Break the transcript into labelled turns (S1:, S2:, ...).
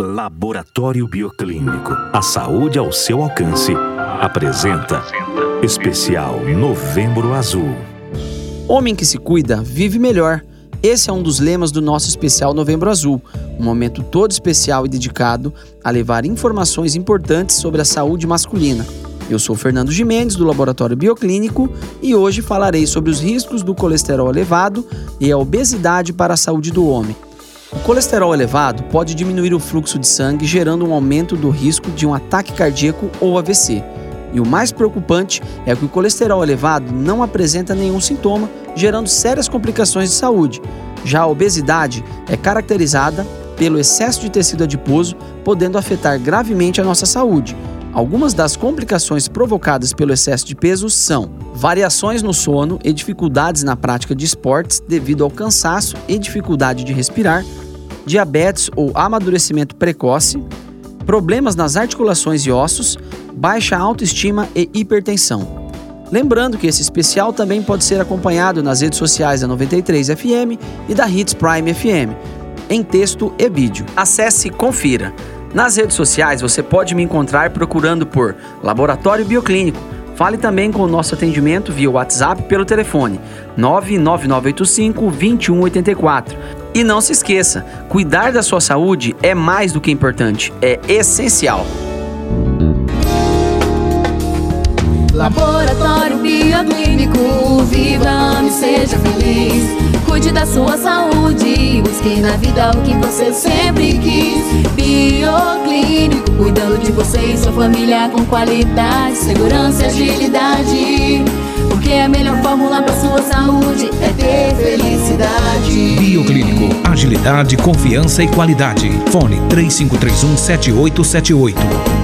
S1: Laboratório Bioclínico. A saúde ao seu alcance. Apresenta Especial Novembro Azul.
S2: Homem que se cuida, vive melhor. Esse é um dos lemas do nosso especial Novembro Azul, um momento todo especial e dedicado a levar informações importantes sobre a saúde masculina. Eu sou Fernando Jimenez, do Laboratório Bioclínico, e hoje falarei sobre os riscos do colesterol elevado e a obesidade para a saúde do homem. O colesterol elevado pode diminuir o fluxo de sangue, gerando um aumento do risco de um ataque cardíaco ou AVC. E o mais preocupante é que o colesterol elevado não apresenta nenhum sintoma, gerando sérias complicações de saúde. Já a obesidade é caracterizada pelo excesso de tecido adiposo, podendo afetar gravemente a nossa saúde. Algumas das complicações provocadas pelo excesso de peso são variações no sono e dificuldades na prática de esportes devido ao cansaço e dificuldade de respirar, diabetes ou amadurecimento precoce, problemas nas articulações e ossos, baixa autoestima e hipertensão. Lembrando que esse especial também pode ser acompanhado nas redes sociais da 93 FM e da Hits Prime FM, em texto e vídeo. Acesse e confira. Nas redes sociais você pode me encontrar procurando por Laboratório Bioclínico. Fale também com o nosso atendimento via WhatsApp pelo telefone 99985 2184 e não se esqueça, cuidar da sua saúde é mais do que importante, é essencial.
S3: Laboratório Bioclínico, viva e seja feliz. Cuide da sua saúde, busque na vida o que você sempre quis. Cuidando de você e sua família com qualidade, segurança e agilidade. Porque a melhor fórmula para sua saúde é ter felicidade.
S4: Bioclínico, agilidade, confiança e qualidade. Fone 3531 7878.